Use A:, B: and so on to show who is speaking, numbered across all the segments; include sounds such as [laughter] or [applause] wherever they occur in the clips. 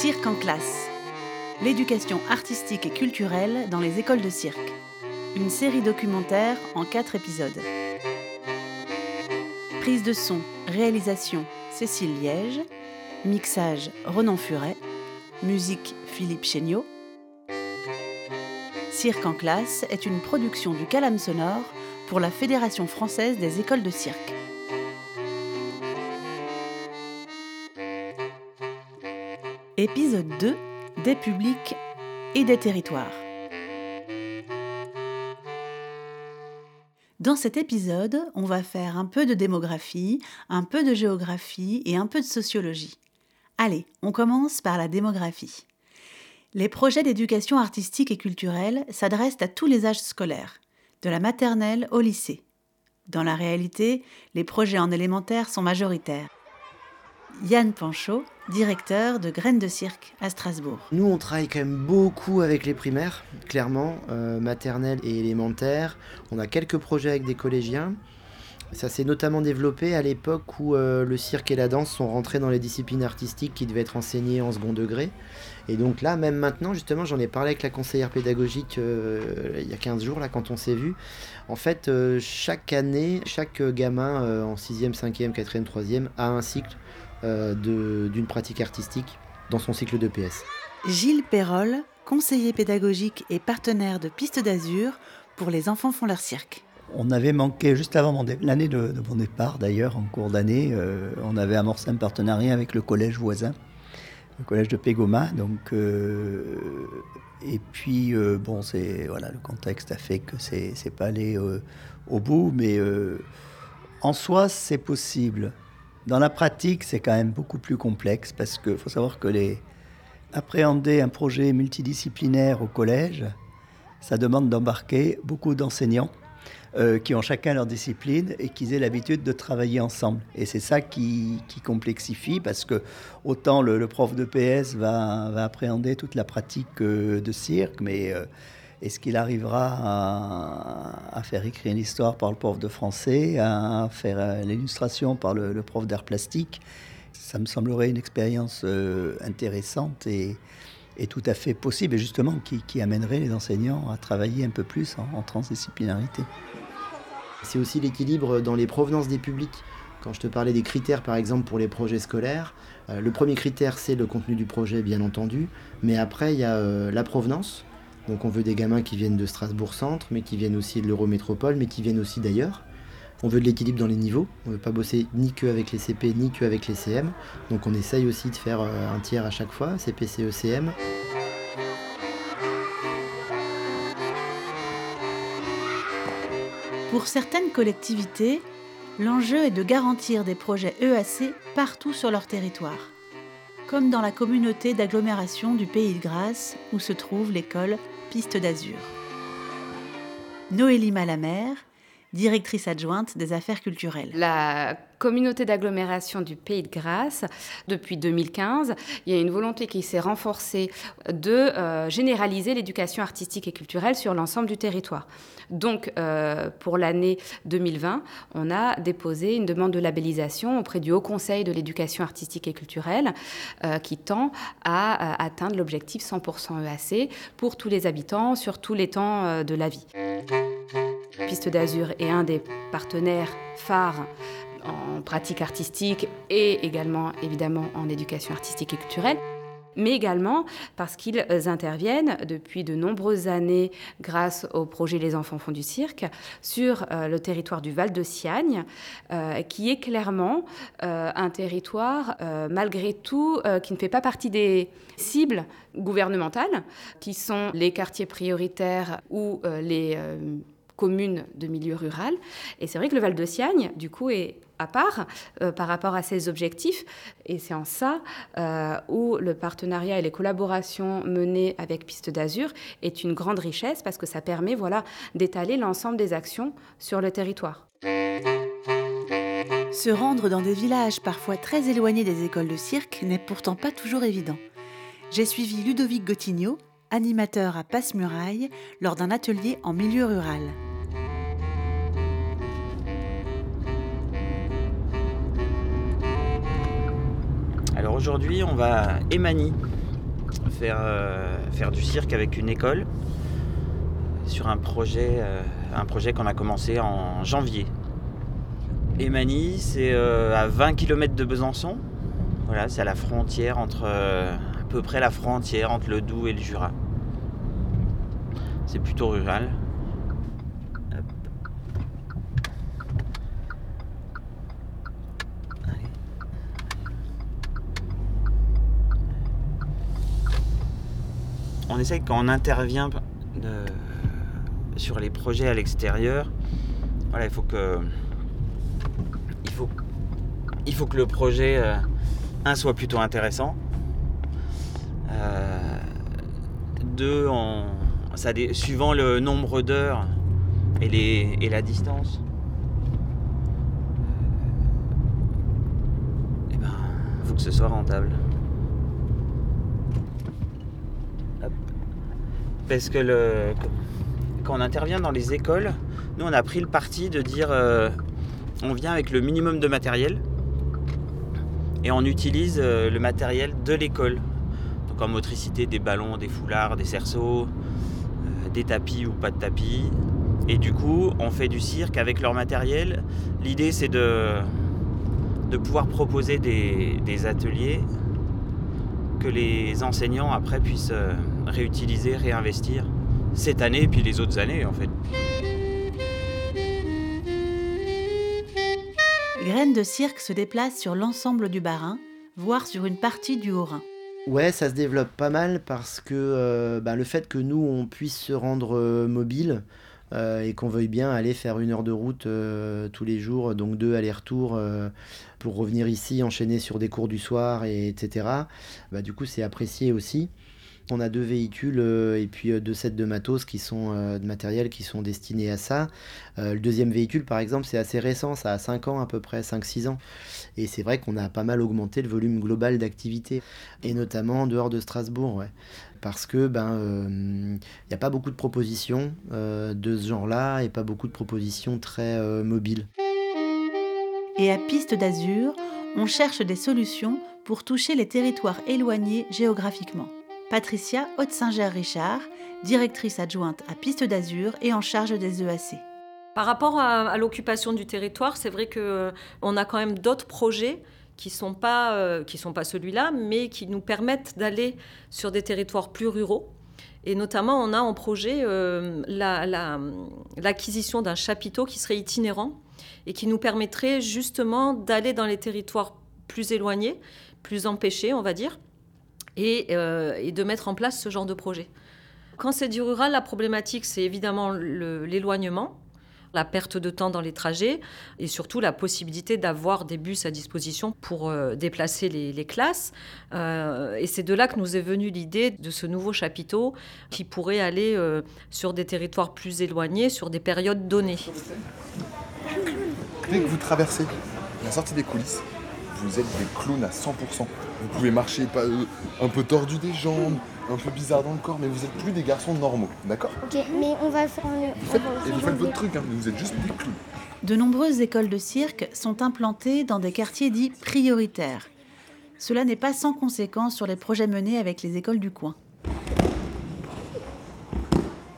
A: Cirque en classe. L'éducation artistique et culturelle dans les écoles de cirque. Une série documentaire en quatre épisodes. Prise de son, réalisation Cécile Liège. Mixage Renan Furet. Musique Philippe Chéniaud. Cirque en classe est une production du Calame Sonore pour la Fédération française des écoles de cirque. Épisode 2 Des publics et des territoires. Dans cet épisode, on va faire un peu de démographie, un peu de géographie et un peu de sociologie. Allez, on commence par la démographie. Les projets d'éducation artistique et culturelle s'adressent à tous les âges scolaires, de la maternelle au lycée. Dans la réalité, les projets en élémentaire sont majoritaires. Yann Panchaud, directeur de Graines de Cirque à Strasbourg.
B: Nous, on travaille quand même beaucoup avec les primaires, clairement, euh, maternelle et élémentaire. On a quelques projets avec des collégiens. Ça s'est notamment développé à l'époque où euh, le cirque et la danse sont rentrés dans les disciplines artistiques qui devaient être enseignées en second degré. Et donc là, même maintenant, justement, j'en ai parlé avec la conseillère pédagogique euh, il y a 15 jours, là, quand on s'est vu. En fait, euh, chaque année, chaque gamin en 6e, 5e, 4e, 3e a un cycle d'une pratique artistique dans son cycle de PS.
A: Gilles Perrol, conseiller pédagogique et partenaire de Piste d'Azur pour Les enfants font leur cirque.
C: On avait manqué, juste avant l'année de, mon départ d'ailleurs, en cours d'année, euh, on avait amorcé un partenariat avec le collège voisin, le collège de Pégoma. Donc, euh, et puis, euh, bon, c'est, voilà, le contexte a fait que c'est, c'est pas allé au bout, mais en soi, c'est possible. Dans la pratique, c'est quand même beaucoup plus complexe parce qu'il faut savoir que les, appréhender un projet multidisciplinaire au collège, ça demande d'embarquer beaucoup d'enseignants euh, qui ont chacun leur discipline et qui aient l'habitude de travailler ensemble. Et c'est ça qui, complexifie parce que autant le, prof de PS va, va, appréhender toute la pratique euh, de cirque, mais euh, est-ce qu'il arrivera à, faire écrire une histoire par le prof de français, à faire l'illustration par le, prof d'art plastique? Ça me semblerait une expérience intéressante et, tout à fait possible, et justement qui, amènerait les enseignants à travailler un peu plus en, transdisciplinarité.
B: C'est aussi l'équilibre dans les provenances des publics. Quand je te parlais des critères, par exemple, pour les projets scolaires, euh, le premier critère, c'est le contenu du projet, bien entendu. Mais après, il y a euh, la provenance. Donc, on veut des gamins qui viennent de Strasbourg-Centre, mais qui viennent aussi de l'Eurométropole, mais qui viennent aussi d'ailleurs. On veut de l'équilibre dans les niveaux. On ne veut pas bosser ni que avec les CP, ni que avec les CM. Donc, on essaye aussi de faire euh, un tiers à chaque fois, CP, CE, CM.
A: Pour certaines collectivités, l'enjeu est de garantir des projets EAC partout sur leur territoire, comme dans la communauté d'agglomération du Pays de Grâce où se trouve l'école Piste d'Azur. Noélie Malamère, directrice adjointe des affaires culturelles.
D: La communauté d'agglomération du Pays de Grâce, depuis 2015, il y a une volonté qui s'est renforcée de euh, généraliser l'éducation artistique et culturelle sur l'ensemble du territoire. Donc, euh, pour l'année 2020, on a déposé une demande de labellisation auprès du Haut Conseil de l'éducation artistique et culturelle euh, qui tend à atteindre l'objectif 100% EAC pour tous les habitants sur tous les temps de la vie. Piste d'Azur est un des partenaires phares en pratique artistique et également évidemment en éducation artistique et culturelle mais également parce qu'ils interviennent depuis de nombreuses années grâce au projet Les enfants font du cirque sur euh, le territoire du Val de Siagne, euh, qui est clairement euh, un territoire, malgré tout, qui ne fait pas partie des cibles gouvernementales, qui sont les quartiers prioritaires ou les communes de milieu rural. Et c'est vrai que le Val de Siagne, du coup, est à part euh, par rapport à ses objectifs. Et c'est en ça euh, où le partenariat et les collaborations menées avec Piste d'Azur est une grande richesse parce que ça permet voilà, d'étaler l'ensemble des actions sur le territoire.
A: Se rendre dans des villages parfois très éloignés des écoles de cirque n'est pourtant pas toujours évident. J'ai suivi Ludovic Gotigno, animateur à Passe-Muraille, lors d'un atelier en milieu rural.
E: Aujourd'hui, on va à Emani, faire, faire du cirque avec une école sur un projet, un projet qu'on a commencé en janvier. Emani, c'est à 20 km de Besançon. Voilà, c'est à la frontière entre à peu près la frontière entre le Doubs et le Jura. C'est plutôt rural. On essaye quand on intervient sur les projets à l'extérieur, il faut que le projet euh, soit plutôt intéressant. Euh, deux, suivant le nombre d'heures et, la distance. Il eh ben, faut que ce soit rentable. Parce que quand on intervient dans les écoles, nous on a pris le parti de dire euh, on vient avec le minimum de matériel et on utilise euh, le matériel de l'école. Donc en motricité des ballons, des foulards, des cerceaux, euh, des tapis ou pas de tapis. Et du coup on fait du cirque avec leur matériel. L'idée c'est de, de pouvoir proposer des ateliers que les enseignants après puissent réutiliser, réinvestir cette année et puis les autres années en fait.
A: Graines de cirque se déplacent sur l'ensemble du Bas-Rhin, voire sur une partie du Haut-Rhin.
B: Ouais, ça se développe pas mal parce que euh, bah, le fait que nous on puisse se rendre euh, mobile, euh, et qu'on veuille bien aller faire une heure de route euh, tous les jours, donc deux allers-retours euh, pour revenir ici, enchaîner sur des cours du soir, et, etc. Bah, du coup, c'est apprécié aussi. On a deux véhicules et puis deux sets de matos qui sont de matériel qui sont destinés à ça. le deuxième véhicule, par exemple, c'est assez récent, ça a 5 ans à peu près, 5-6 ans. Et c'est vrai qu'on a pas mal augmenté le volume global d'activité, et notamment en dehors de Strasbourg. Parce que ben il n'y a pas beaucoup de propositions euh, de ce genre-là et pas beaucoup de propositions très euh, mobiles.
A: Et à Piste d'Azur, on cherche des solutions pour toucher les territoires éloignés géographiquement. Patricia Haute-Singer-Richard, directrice adjointe à Piste d'Azur et en charge des EAC.
F: Par rapport à, l'occupation du territoire, c'est vrai qu'on euh, a quand même d'autres projets qui ne sont pas, euh, pas celui-là, mais qui nous permettent d'aller sur des territoires plus ruraux. Et notamment, on a en projet euh, l'acquisition d'un chapiteau qui serait itinérant et qui nous permettrait justement d'aller dans les territoires plus éloignés, plus empêchés, on va dire, et, euh, et de mettre en place ce genre de projet. Quand c'est du rural, la problématique, c'est évidemment l'éloignement la perte de temps dans les trajets et surtout la possibilité d'avoir des bus à disposition pour euh, déplacer les, classes. Euh, et c'est de là que nous est venue l'idée de ce nouveau chapiteau qui pourrait aller sur des territoires plus éloignés, sur des périodes données.
G: Dès que vous traversez la sortie des coulisses, vous êtes des clowns à 100%. Vous pouvez marcher pas, un peu tordu des jambes, un peu bizarre dans le corps, mais vous êtes plus des garçons normaux, d'accord?
H: Ok, mais on va faire.
G: Vous faites, et vous faites votre truc, hein, vous êtes juste des clowns.
A: De nombreuses écoles de cirque sont implantées dans des quartiers dits prioritaires. Cela n'est pas sans conséquence sur les projets menés avec les écoles du coin.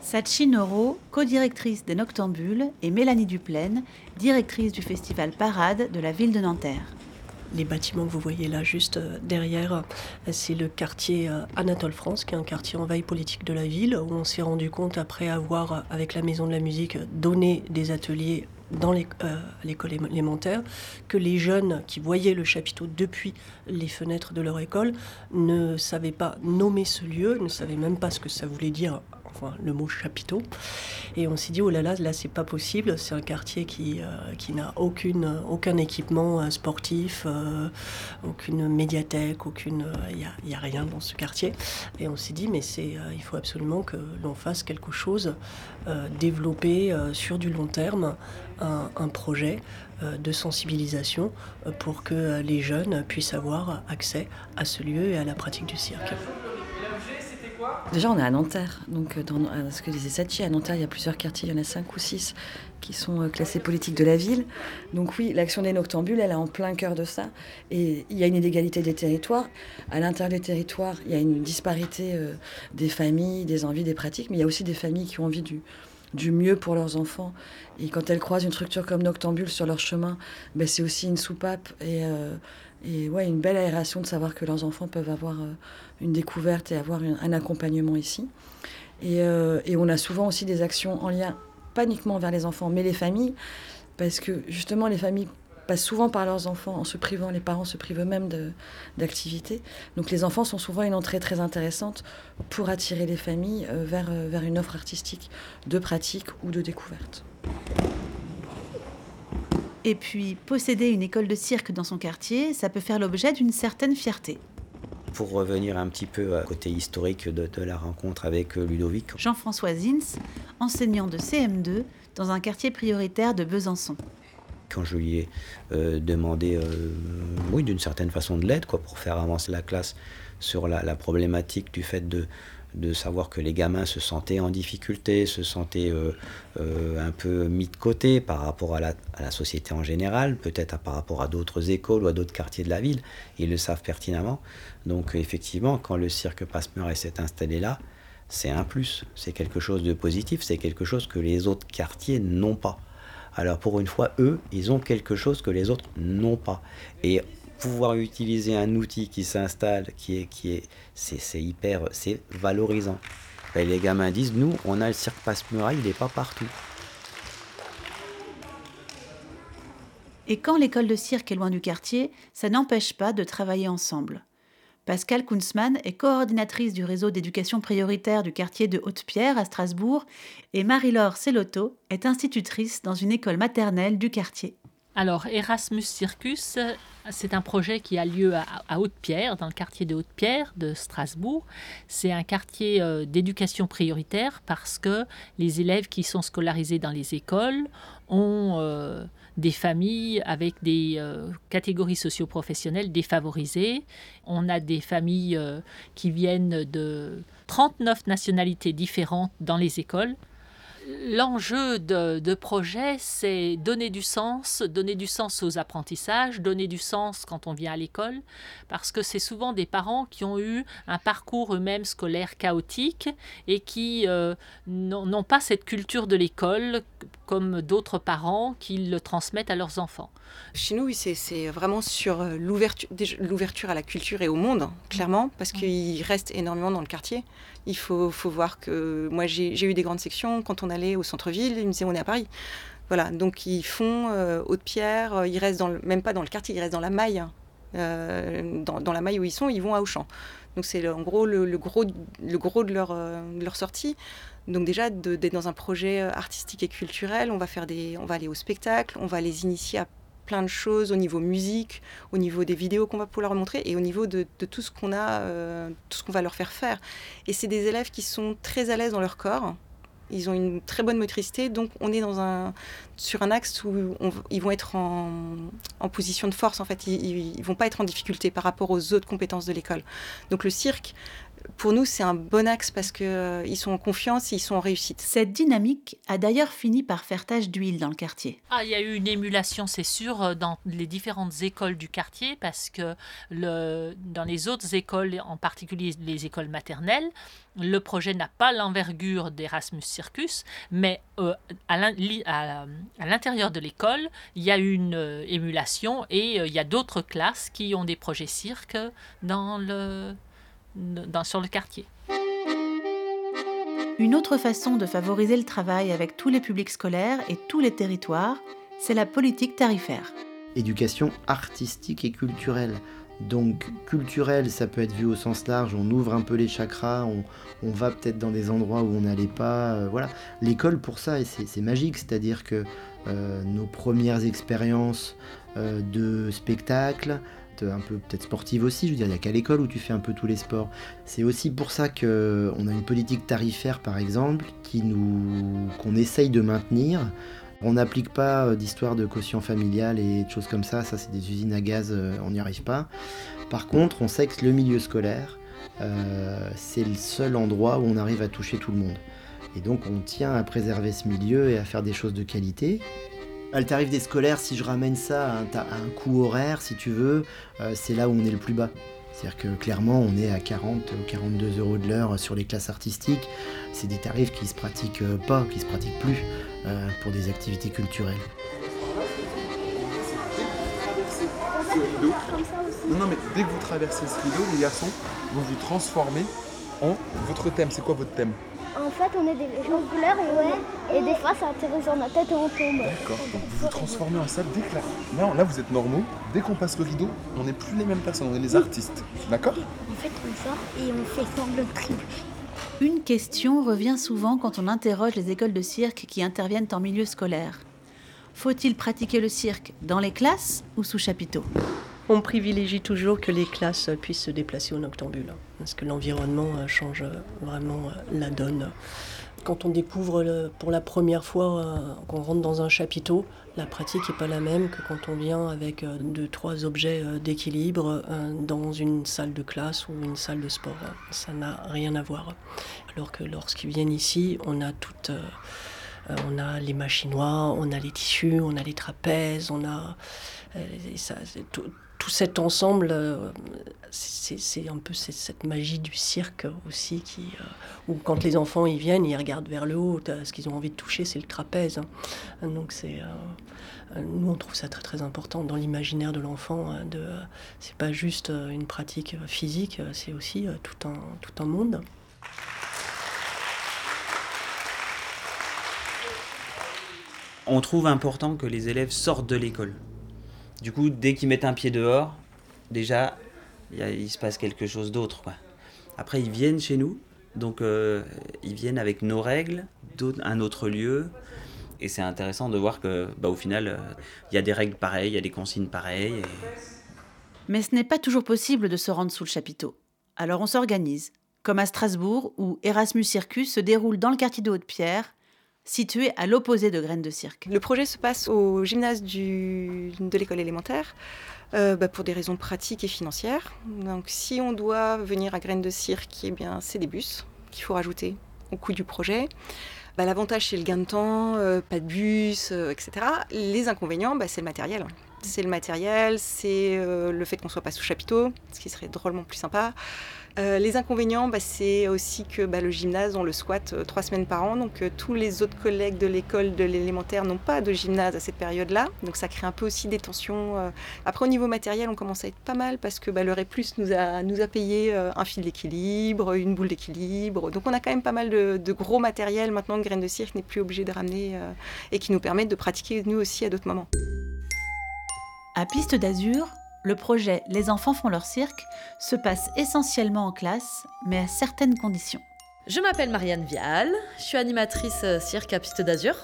A: Sachi Noro, co-directrice des Noctambules, et Mélanie Duplaine, directrice du festival Parade de la ville de Nanterre.
I: Les bâtiments que vous voyez là juste euh, derrière, euh, c'est le quartier euh, Anatole France, qui est un quartier en veille politique de la ville, où on s'est rendu compte, après avoir, avec la Maison de la Musique, donné des ateliers dans l'école élémentaire, que les jeunes qui voyaient le chapiteau depuis les fenêtres de leur école ne savaient pas nommer ce lieu, ne savaient même pas ce que ça voulait dire le mot chapiteau. Et on s'est dit, oh là là, là c'est pas possible, c'est un quartier qui, euh, qui n'a aucune, aucun équipement euh, sportif, euh, aucune médiathèque, aucune. Il n'y a, a, rien dans ce quartier. Et on s'est dit, mais c'est, il faut absolument que l'on fasse quelque chose, développer sur du long terme un, un projet de sensibilisation pour que les jeunes puissent avoir accès à ce lieu et à la pratique du cirque.
H: Déjà, on est à Nanterre, donc dans ce que disait Sachi, à Nanterre, il y a plusieurs quartiers, il y en a cinq ou six qui sont classés politiques de la ville. Donc oui, l'action des noctambules, elle est en plein cœur de ça. Et il y a une inégalité des territoires. À l'intérieur des territoires, il y a une disparité des familles, des envies, des pratiques, mais il y a aussi des familles qui ont envie du, du mieux pour leurs enfants. Et quand elles croisent une structure comme Noctambule sur leur chemin, ben c'est aussi une soupape et, euh, et ouais, une belle aération de savoir que leurs enfants peuvent avoir euh, une découverte et avoir un accompagnement ici. Et, euh, et, on a souvent aussi des actions en lien, pas uniquement vers les enfants, mais les familles, parce que justement les familles passent souvent par leurs enfants en se privant, les parents se privent eux-mêmes d'activités. Donc les enfants sont souvent une entrée très intéressante pour attirer les familles euh, vers, vers une offre artistique de pratique ou de découverte.
A: Et puis, posséder une école de cirque dans son quartier, ça peut faire l'objet d'une certaine fierté.
J: Pour revenir un petit peu à côté historique de, de la rencontre avec euh, Ludovic.
A: Jean-François Zins, enseignant de CM2 dans un quartier prioritaire de Besançon
J: quand je lui ai euh, demandé, euh, oui, d'une certaine façon de l'aide, quoi, pour faire avancer la classe sur la, problématique du fait de, de savoir que les gamins se sentaient en difficulté, se sentaient euh, un peu mis de côté par rapport à la, société en général, peut-être par rapport à d'autres écoles ou à d'autres quartiers de la ville. Ils le savent pertinemment. Donc effectivement, quand le cirque Passe-Muraille s'est installé là, c'est un plus, c'est quelque chose de positif, c'est quelque chose que les autres quartiers n'ont pas. Alors pour une fois, eux, ils ont quelque chose que les autres n'ont pas. Et pouvoir utiliser un outil qui s'installe, qui est, qui est, c'est, hyper, c'est valorisant. Les gamins disent, nous, on a le cirque passe-muraille, il n'est pas partout.
A: Et quand l'école de cirque est loin du quartier, ça n'empêche pas de travailler ensemble. Pascal Kunzmann est coordinatrice du réseau d'éducation prioritaire du quartier de Haute-Pierre à Strasbourg et Marie-Laure Cellotto est institutrice dans une école maternelle du quartier.
K: Alors, Erasmus Circus, c'est un projet qui a lieu à, Haute-Pierre, dans le quartier de Haute-Pierre de Strasbourg. C'est un quartier euh, d'éducation prioritaire parce que les élèves qui sont scolarisés dans les écoles ont euh, des familles avec des euh, catégories socio-professionnelles défavorisées. On a des familles qui viennent de 39 nationalités différentes dans les écoles. L'enjeu de, projet, c'est donner du sens, donner du sens aux apprentissages, donner du sens quand on vient à l'école, parce que c'est souvent des parents qui ont eu un parcours eux-mêmes scolaire chaotique et qui euh, n'ont pas cette culture de l'école comme d'autres parents qui le transmettent à leurs enfants.
L: Chez nous, c'est vraiment sur euh, l'ouverture à la culture et au monde, clairement, parce qu'il reste énormément dans le quartier. Il faut, faut voir que moi, j'ai eu des grandes sections. Quand on allait au centre-ville, ils me disaient on est à Paris. Voilà, donc ils font euh, Haute-Pierre, euh, ils restent dans même pas dans le quartier, ils restent dans la maille. Euh, dans, la maille où ils sont, ils vont à Auchan. Donc c'est en gros le, gros, le gros de leur, de leur sortie. Donc déjà d'être dans un projet artistique et culturel, on va faire des, on va aller au spectacle, on va les initier à plein de choses au niveau musique, au niveau des vidéos qu'on va pouvoir montrer et au niveau de, tout ce qu'on a, euh, tout ce qu'on va leur faire faire. Et c'est des élèves qui sont très à l'aise dans leur corps. Ils ont une très bonne motricité, donc on est dans un, sur un axe où ils vont être en, position de force. En fait, ils, ne vont pas être en difficulté par rapport aux autres compétences de l'école. Donc le cirque pour nous, c'est un bon axe parce qu'ils euh, sont en confiance et ils sont en réussite.
A: Cette dynamique a d'ailleurs fini par faire tache d'huile dans le quartier.
K: Ah, il y a eu une émulation, c'est sûr, euh, dans les différentes écoles du quartier parce que le, dans les autres écoles, en particulier les écoles maternelles, le projet n'a pas l'envergure d'Erasmus Circus, mais euh, à l'intérieur de l'école, il y a une émulation et il y a d'autres classes qui ont des projets cirque dans le dans, sur le quartier.
A: Une autre façon de favoriser le travail avec tous les publics scolaires et tous les territoires, c'est la politique tarifaire.
B: Éducation artistique et culturelle. Donc culturelle, ça peut être vu au sens large, on ouvre un peu les chakras, on, va peut-être dans des endroits où on n'allait pas. Euh, voilà. L'école pour ça, c'est magique, c'est-à-dire que euh, nos premières expériences euh, de spectacle, un peu peut-être sportive aussi. Je veux dire, il n'y a qu'à l'école où tu fais un peu tous les sports. C'est aussi pour ça qu'on a une politique tarifaire, par exemple, qui nous qu'on essaye de maintenir. On n'applique pas euh, d'histoire de quotient familial et de choses comme ça. Ça, c'est des usines à gaz, euh, on n'y arrive pas. Par contre, on sait que le milieu scolaire euh, c'est le seul endroit où on arrive à toucher tout le monde. Et donc on tient à préserver ce milieu et à faire des choses de qualité. Le tarif des scolaires, si je ramène ça à un, coût horaire, si tu veux, euh, c'est là où on est le plus bas. C'est-à-dire que clairement, on est à 40 ou 42 euros de l'heure sur les classes artistiques. C'est des tarifs qui se pratiquent pas, qui se pratiquent plus euh, pour des activités culturelles.
G: Non, non, mais dès que vous traversez ce rideau, les garçons, vous vous transformez en votre thème. C'est quoi votre thème?
M: En fait, on est des gens de couleur et ouais, et des fois ça atterrit sur notre tête et on tombe.
G: D'accord. Donc vous vous transformez en ça dès que là. Là, là, vous êtes normaux. Dès qu'on passe le rideau, on n'est plus les mêmes personnes, on est les artistes. D'accord
M: En fait, on sort et on fait semblant de tribu.
A: Une question revient souvent quand on interroge les écoles de cirque qui interviennent en milieu scolaire. Faut-il pratiquer le cirque dans les classes ou sous chapiteau
I: On privilégie toujours que les classes puissent se déplacer au noctambule, parce que l'environnement euh, change euh, vraiment euh, la donne. Quand on découvre pour la première fois qu'on rentre dans un chapiteau, la pratique n'est pas la même que quand on vient avec deux, trois objets d'équilibre dans une salle de classe ou une salle de sport. Ça n'a rien à voir. Alors que lorsqu'ils viennent ici, on a toute... on a les machinois, on a les tissus, on a les trapèzes, on a et ça, tout, tout cet ensemble. euh, c'est un peu cette, magie du cirque aussi qui, euh, où quand les enfants ils viennent, ils regardent vers le haut. Ce qu'ils ont envie de toucher, c'est le trapèze. hein. Donc c'est euh, nous on trouve ça très important dans l'imaginaire de l'enfant. hein, de c'est pas juste une pratique physique, c'est aussi tout tout un monde.
E: On trouve important que les élèves sortent de l'école. Du coup, dès qu'ils mettent un pied dehors, déjà, il se passe quelque chose d'autre. Après, ils viennent chez nous, donc euh, ils viennent avec nos règles, un autre lieu. Et c'est intéressant de voir que, bah, au final, euh, il y a des règles pareilles, il y a des consignes pareilles.
A: Mais ce n'est pas toujours possible de se rendre sous le chapiteau. Alors on s'organise, comme à Strasbourg où Erasmus Circus se déroule dans le quartier de Haute-Pierre, situé à l'opposé de Graines de Cirque.
L: Le projet se passe au gymnase de l'école élémentaire euh, bah, pour des raisons pratiques et financières. Donc si on doit venir à Graines de Cirque, eh c'est des bus qu'il faut rajouter au coût du projet. Bah, L'avantage c'est le gain de temps, euh, pas de bus, euh, etc. Les inconvénients, bah, c'est le matériel. C'est le matériel, c'est le fait qu'on soit pas sous chapiteau, ce qui serait drôlement plus sympa. Euh, les inconvénients, bah, c'est aussi que bah, le gymnase, on le squatte euh, trois semaines par an. Donc euh, tous les autres collègues de l'école de l'élémentaire n'ont pas de gymnase à cette période-là. Donc ça crée un peu aussi des tensions. Après, au niveau matériel, on commence à être pas mal parce que bah, le Plus nous a, nous a payé un fil d'équilibre, une boule d'équilibre. Donc on a quand même pas mal de, gros matériel maintenant que Graines de Cirque n'est plus obligé de ramener et qui nous permettent de pratiquer nous aussi à d'autres moments.
A: À Piste d'Azur, le projet Les enfants font leur cirque se passe essentiellement en classe, mais à certaines conditions.
N: Je m'appelle Marianne Vial, je suis animatrice euh, cirque à Piste d'Azur.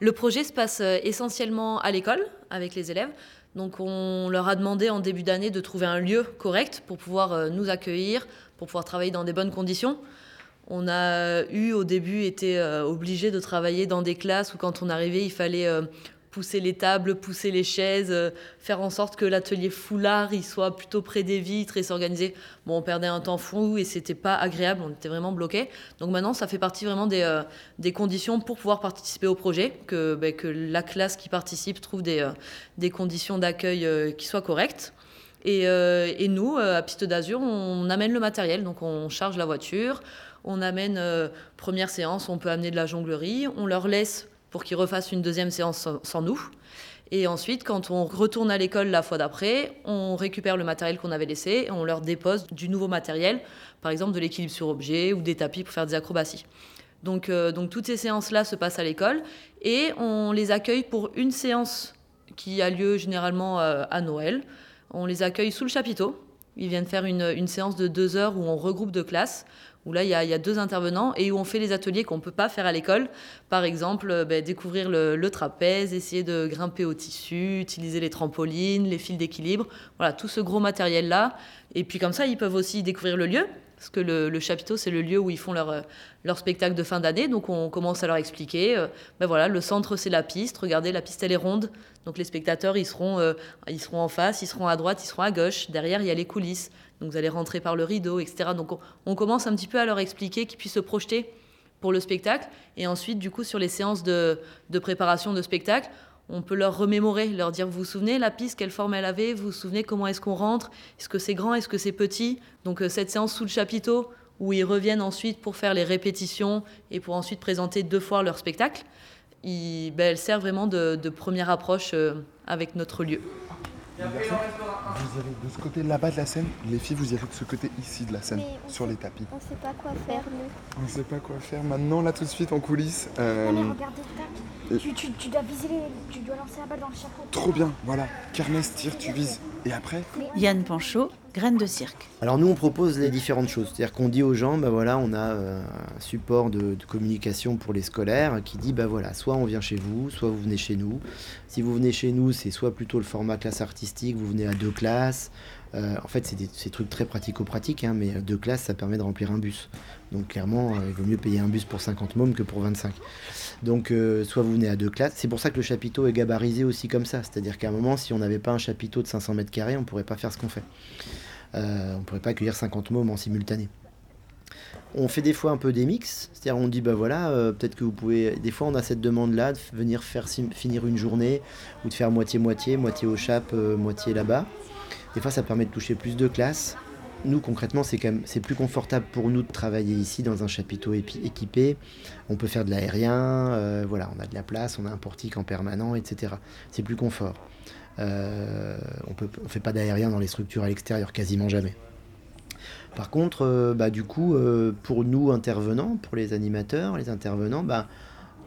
N: Le projet se passe euh, essentiellement à l'école avec les élèves. Donc on leur a demandé en début d'année de trouver un lieu correct pour pouvoir euh, nous accueillir, pour pouvoir travailler dans des bonnes conditions. On a eu au début été obligé de travailler dans des classes où quand on arrivait il fallait pousser les tables, pousser les chaises, euh, faire en sorte que l'atelier foulard il soit plutôt près des vitres et s'organiser. Bon, on perdait un temps fou et c'était pas agréable, on était vraiment bloqué. Donc maintenant, ça fait partie vraiment des, euh, des conditions pour pouvoir participer au projet, que, ben, la classe qui participe trouve des, euh, conditions d'accueil qui soient correctes. Et, et nous, à Piste d'Azur, on amène le matériel, donc on charge la voiture, on amène, première séance, on peut amener de la jonglerie, on leur laisse pour qu'ils refassent une deuxième séance sans, nous. Et ensuite, quand on retourne à l'école la fois d'après, on récupère le matériel qu'on avait laissé et on leur dépose du nouveau matériel, par exemple de l'équilibre sur objet ou des tapis pour faire des acrobaties. Donc, euh, donc toutes ces séances-là se passent à l'école et on les accueille pour une séance qui a lieu généralement euh, à Noël. On les accueille sous le chapiteau. Ils viennent faire une, une séance de deux heures où on regroupe deux classes, où là il y, a, deux intervenants et où on fait les ateliers qu'on ne peut pas faire à l'école. Par exemple, euh, ben, découvrir le, trapèze, essayer de grimper au tissu, utiliser les trampolines, les fils d'équilibre. Voilà, tout ce gros matériel-là Et puis comme ça, ils peuvent aussi découvrir le lieu, parce que le, chapiteau, c'est le lieu où ils font leur, leur spectacle de fin d'année. Donc on commence à leur expliquer, ben voilà, le centre, c'est la piste. Regardez, la piste, elle est ronde. Donc les spectateurs, ils seront, ils seront en face, ils seront à droite, ils seront à gauche. Derrière, il y a les coulisses. Donc vous allez rentrer par le rideau, etc. Donc on, commence un petit peu à leur expliquer qu'ils puissent se projeter pour le spectacle. Et ensuite, du coup, sur les séances de, de préparation de spectacle, on peut leur remémorer, leur dire, vous vous souvenez la piste, quelle forme elle avait, vous vous souvenez comment est-ce qu'on rentre, est-ce que c'est grand, est-ce que c'est petit? Donc euh, cette séance sous le chapiteau, où ils reviennent ensuite pour faire les répétitions et pour ensuite présenter deux fois leur spectacle, ben, elle sert vraiment de, première approche euh, avec notre lieu.
G: Vous irez de ce côté là-bas de la scène, les filles, vous irez de ce côté ici de la scène, sur les tapis.
M: On sait pas quoi faire, nous.
G: On sait pas quoi faire. Maintenant, là, tout de suite, en coulisses.
M: Euh... Mais regardez tu, tu, tu, dois viser, tu dois lancer la balle dans le chapeau.
G: Trop bien, voilà. Kermesse, tire, tu vises. Et après
A: Yann Panchaud, graine de cirque.
B: Alors nous, on propose les différentes choses. C'est-à-dire qu'on dit aux gens, bah voilà, on a euh, un support de, communication pour les scolaires qui dit, bah voilà, soit on vient chez vous, soit vous venez chez nous. Si vous venez chez nous, c'est soit plutôt le format classe artistique, vous venez à deux classes, euh, en fait, c'est des trucs très pratico-pratiques, hein, mais deux classes, ça permet de remplir un bus. Donc clairement, euh, il vaut mieux payer un bus pour 50 mômes que pour 25. Donc euh, soit vous venez à deux classes. C'est pour ça que le chapiteau est gabarisé aussi comme ça. C'est-à-dire qu'à un moment, si on n'avait pas un chapiteau de 500 mètres carrés, on ne pourrait pas faire ce qu'on fait. on ne pourrait pas accueillir 50 mômes en simultané. On fait des fois un peu des mix, c'est-à-dire on dit bah voilà, peut-être que vous pouvez. Des fois on a cette demande-là de venir faire finir une journée ou de faire moitié-moitié, moitié au chap, moitié là-bas. Des fois, ça permet de toucher plus de classes. Nous, concrètement, c'est plus confortable pour nous de travailler ici dans un chapiteau équipé. On peut faire de l'aérien, euh, voilà, on a de la place, on a un portique en permanent, etc. C'est plus confort. Euh, on ne fait pas d'aérien dans les structures à l'extérieur, quasiment jamais. Par contre, euh, bah, du coup, pour nous intervenants, pour les animateurs, les intervenants, bah,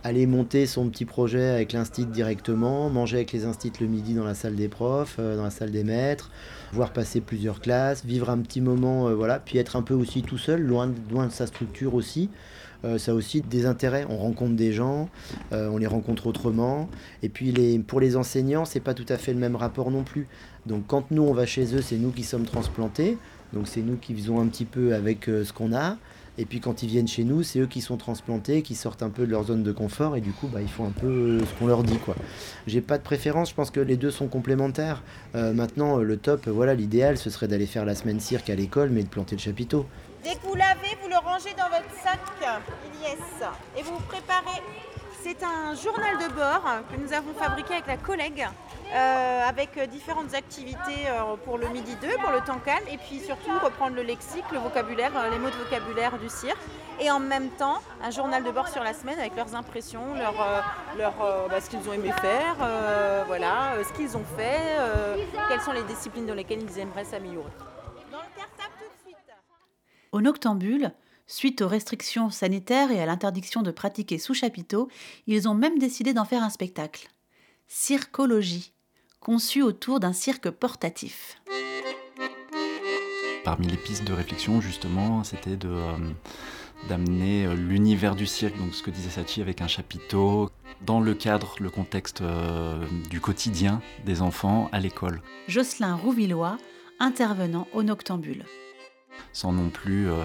B: aller monter son petit projet avec l'instit directement, manger avec les instits le midi dans la salle des profs, euh, dans la salle des maîtres, voir passer plusieurs classes, vivre un petit moment, euh, voilà, puis être un peu aussi tout seul, loin, de sa structure aussi. Euh, ça aussi des intérêts. On rencontre des gens, on les rencontre autrement. Et puis pour les enseignants, c'est pas tout à fait le même rapport non plus. Donc quand nous on va chez eux, c'est nous qui sommes transplantés. Donc c'est nous qui faisons un petit peu avec ce qu'on a. Et puis quand ils viennent chez nous, c'est eux qui sont transplantés, qui sortent un peu de leur zone de confort et du coup, bah, ils font un peu ce qu'on leur dit. quoi. J'ai pas de préférence, je pense que les deux sont complémentaires. Euh, maintenant, le top, voilà, l'idéal, ce serait d'aller faire la semaine cirque à l'école, mais de planter le chapiteau.
O: Dès que vous l'avez, vous le rangez dans votre sac Ilyes et vous préparez. C'est un journal de bord que nous avons fabriqué avec la collègue euh, avec euh, différentes activités euh, pour le midi 2, pour le temps calme, et puis surtout reprendre le lexique, le vocabulaire, les mots de vocabulaire du cirque, et en même temps un journal de bord sur la semaine avec leurs impressions, leur, bah, ce qu'ils ont aimé faire, voilà, ce qu'ils ont fait, quelles sont les disciplines dans lesquelles ils aimeraient s'améliorer. Dans le.
A: Au Noctambule, Suite aux restrictions sanitaires et à l'interdiction de pratiquer sous chapiteau, ils ont même décidé d'en faire un spectacle. Circologie, conçu autour d'un cirque portatif.
P: Parmi les pistes de réflexion, justement, c'était de, euh, d'amener euh, l'univers du cirque, donc ce que disait Sachi avec un chapiteau, dans le cadre, le contexte euh, du quotidien des enfants à l'école.
A: Jocelyn Rouvillois, intervenant au Noctambule
P: sans non plus, euh,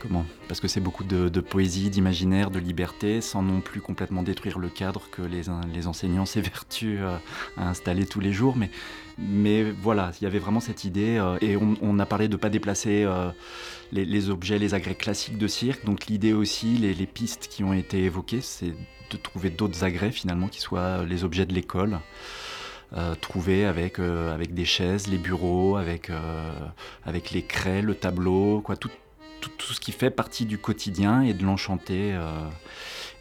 P: comment Parce que c'est beaucoup de, poésie, d'imaginaire, de liberté, sans non plus complètement détruire le cadre que les, enseignants s'évertuent euh, à installer tous les jours. Mais, mais voilà, il y avait vraiment cette idée, euh, et on, a parlé de ne pas déplacer les, objets, les agrès classiques de cirque. Donc l'idée aussi, les pistes qui ont été évoquées, c'est de trouver d'autres agrès finalement qui soient les objets de l'école. Euh, trouver avec, euh, avec des chaises, les bureaux, avec, euh, avec les craies, le tableau, quoi, tout, tout, tout, ce qui fait partie du quotidien et de l'enchanter.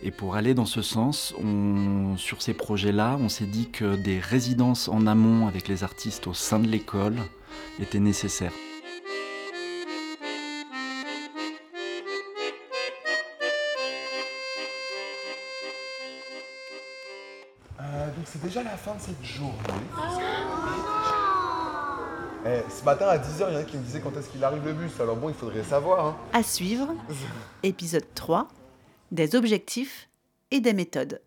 P: Et pour aller dans ce sens, on, sur ces projets-là, on s'est dit que des résidences en amont avec les artistes au sein de l'école étaient nécessaires.
G: C'est déjà la fin de cette journée. Eh, ce matin à 10h, il y en a qui me disaient quand est-ce qu'il arrive le bus. Alors bon, il faudrait savoir. Hein.
A: À suivre, [laughs] épisode 3, des objectifs et des méthodes.